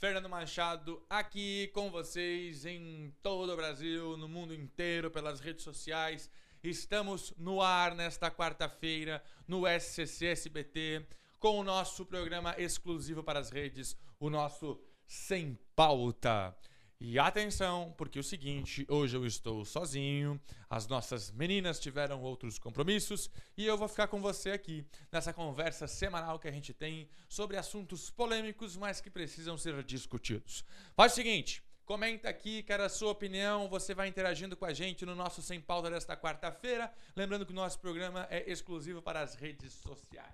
Fernando Machado aqui com vocês em todo o Brasil, no mundo inteiro, pelas redes sociais. Estamos no ar nesta quarta-feira no SCC SBT com o nosso programa exclusivo para as redes, o nosso Sem Pauta. E atenção, porque o seguinte, hoje eu estou sozinho, as nossas meninas tiveram outros compromissos e eu vou ficar com você aqui nessa conversa semanal que a gente tem sobre assuntos polêmicos, mas que precisam ser discutidos. Faz o seguinte, Comenta aqui, quero a sua opinião. Você vai interagindo com a gente no nosso Sem Pauta desta quarta-feira. Lembrando que o nosso programa é exclusivo para as redes sociais.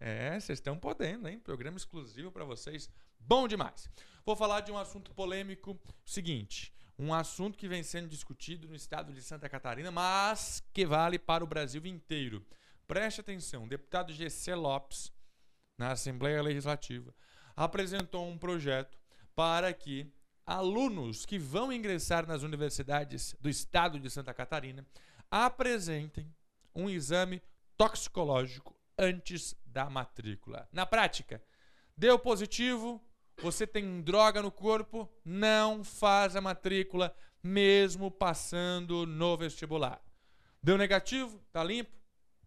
É, vocês estão podendo, hein? Programa exclusivo para vocês. Bom demais. Vou falar de um assunto polêmico. Seguinte, um assunto que vem sendo discutido no estado de Santa Catarina, mas que vale para o Brasil inteiro. Preste atenção, o deputado GC Lopes, na Assembleia Legislativa, apresentou um projeto para que alunos que vão ingressar nas universidades do estado de Santa Catarina apresentem um exame toxicológico antes da matrícula. Na prática, deu positivo, você tem droga no corpo, não faz a matrícula mesmo passando no vestibular. Deu negativo, tá limpo,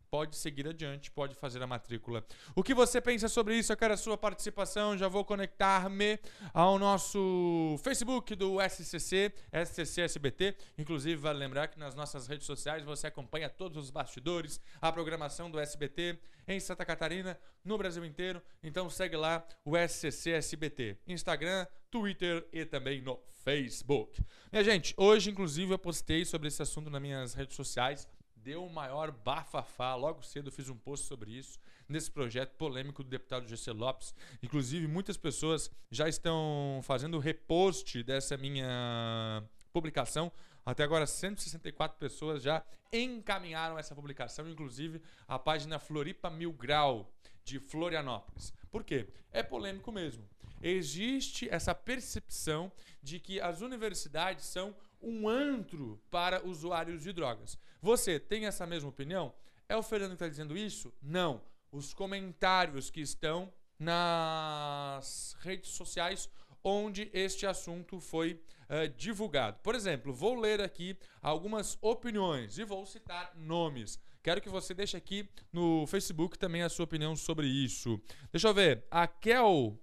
pode seguir adiante, pode fazer a matrícula. O que você pensa sobre isso? Eu quero a sua participação. Já vou conectar-me ao nosso Facebook do SCC, SCC SBT. Inclusive, vale lembrar que nas nossas redes sociais você acompanha todos os bastidores, a programação do SBT em Santa Catarina, no Brasil inteiro. Então segue lá o SCC SBT, Instagram, Twitter e também no Facebook. Minha gente, hoje inclusive eu postei sobre esse assunto nas minhas redes sociais deu o maior bafafá. Logo cedo fiz um post sobre isso, nesse projeto polêmico do deputado GC Lopes. Inclusive, muitas pessoas já estão fazendo repost dessa minha publicação. Até agora, 164 pessoas já encaminharam essa publicação, inclusive a página Floripa Mil Grau, de Florianópolis. Por quê? É polêmico mesmo. Existe essa percepção de que as universidades são um antro para usuários de drogas. Você tem essa mesma opinião? É o Fernando que está dizendo isso? Não. Os comentários que estão nas redes sociais onde este assunto foi uh, divulgado. Por exemplo, vou ler aqui algumas opiniões e vou citar nomes. Quero que você deixe aqui no Facebook também a sua opinião sobre isso. Deixa eu ver. A Kel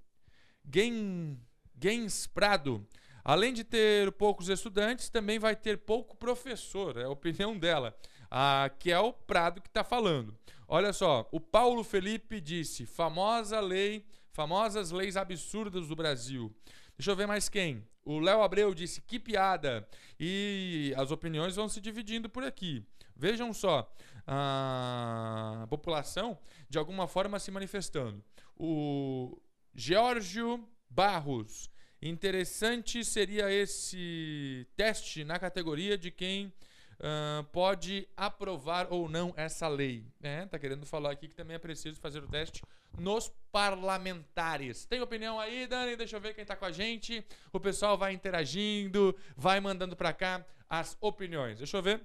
Gens Prado Além de ter poucos estudantes, também vai ter pouco professor, é a opinião dela, a, que é o Prado que está falando. Olha só, o Paulo Felipe disse: famosa lei, famosas leis absurdas do Brasil. Deixa eu ver mais quem. O Léo Abreu disse: que piada. E as opiniões vão se dividindo por aqui. Vejam só, a população de alguma forma se manifestando. O Geórgio Barros Interessante seria esse teste na categoria de quem uh, pode aprovar ou não essa lei. Né? Tá querendo falar aqui que também é preciso fazer o teste nos parlamentares. Tem opinião aí, Dani? Deixa eu ver quem está com a gente. O pessoal vai interagindo, vai mandando para cá as opiniões. Deixa eu ver.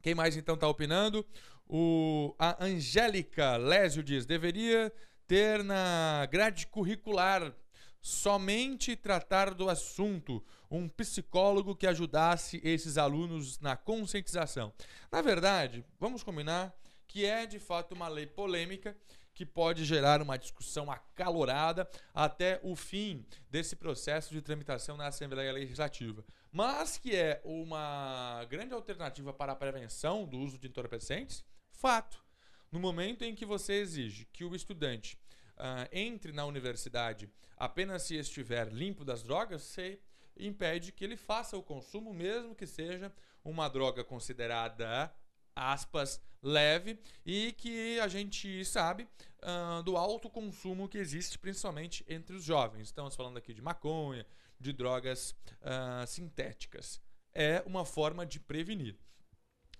Quem mais então está opinando? O, a Angélica Lésio diz: deveria ter na grade curricular somente tratar do assunto, um psicólogo que ajudasse esses alunos na conscientização. Na verdade, vamos combinar que é de fato uma lei polêmica que pode gerar uma discussão acalorada até o fim desse processo de tramitação na Assembleia Legislativa, mas que é uma grande alternativa para a prevenção do uso de entorpecentes, fato. No momento em que você exige que o estudante uh, entre na universidade apenas se estiver limpo das drogas, você impede que ele faça o consumo, mesmo que seja uma droga considerada aspas leve e que a gente sabe uh, do alto consumo que existe principalmente entre os jovens. Estamos falando aqui de maconha, de drogas ah, sintéticas. É uma forma de prevenir.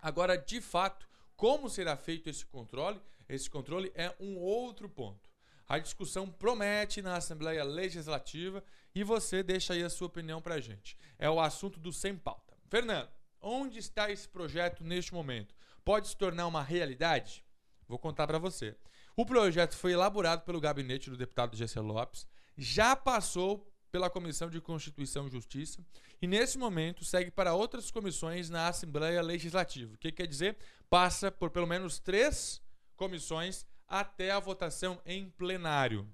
Agora, de fato, como será feito esse controle? Esse controle é um outro ponto. A discussão promete na Assembleia Legislativa e você deixa aí a sua opinião para a gente. É o assunto do Sem Pauta. Fernando, onde está esse projeto neste momento? Pode se tornar uma realidade? Vou contar para você. O projeto foi elaborado pelo gabinete do deputado Gessé Lopes, já passou pela Comissão de Constituição e Justiça e, nesse momento, segue para outras comissões na Assembleia Legislativa. O que quer dizer? Passa por pelo menos três comissões até a votação em plenário.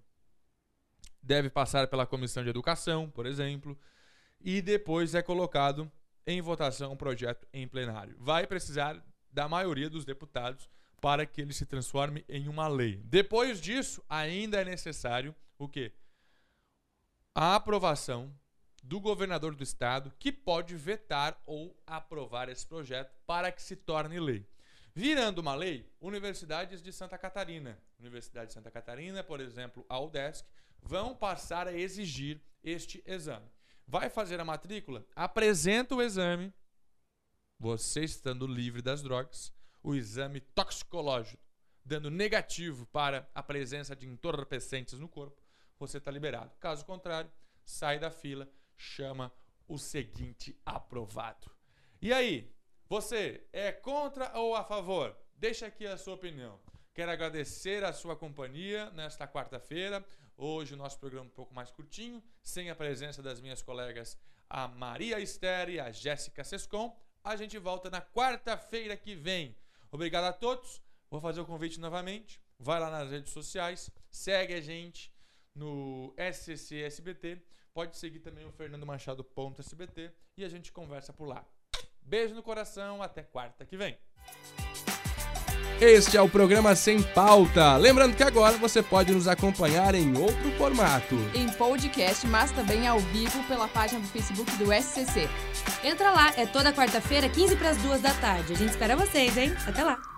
Deve passar pela Comissão de Educação, por exemplo, e depois é colocado em votação o projeto em plenário. Vai precisar da maioria dos deputados para que ele se transforme em uma lei. Depois disso, ainda é necessário o quê? A aprovação do governador do estado, que pode vetar ou aprovar esse projeto para que se torne lei. Virando uma lei, universidades de Santa Catarina, Universidade de Santa Catarina, por exemplo, a UDESC, vão passar a exigir este exame. Vai fazer a matrícula? Apresenta o exame, você estando livre das drogas, o exame toxicológico, dando negativo para a presença de entorpecentes no corpo, você está liberado. Caso contrário, sai da fila, chama o seguinte aprovado. E aí, você é contra ou a favor? Deixa aqui a sua opinião. Quero agradecer a sua companhia nesta quarta-feira. Hoje o nosso programa é um pouco mais curtinho, sem a presença das minhas colegas a Maria Esther e a Jéssica Sescon. A gente volta na quarta-feira que vem. Obrigado a todos. Vou fazer o convite novamente. Vai lá nas redes sociais, segue a gente no SCC SBT. Pode seguir também o Fernando Machado SBT e a gente conversa por lá. Beijo no coração, até quarta que vem. Este é o programa Sem Pauta. Lembrando que agora você pode nos acompanhar em outro formato. Em podcast, mas também ao vivo pela página do Facebook do SCC. Entra lá, é toda quarta-feira, 15 para as 2 da tarde. A gente espera vocês, hein? Até lá!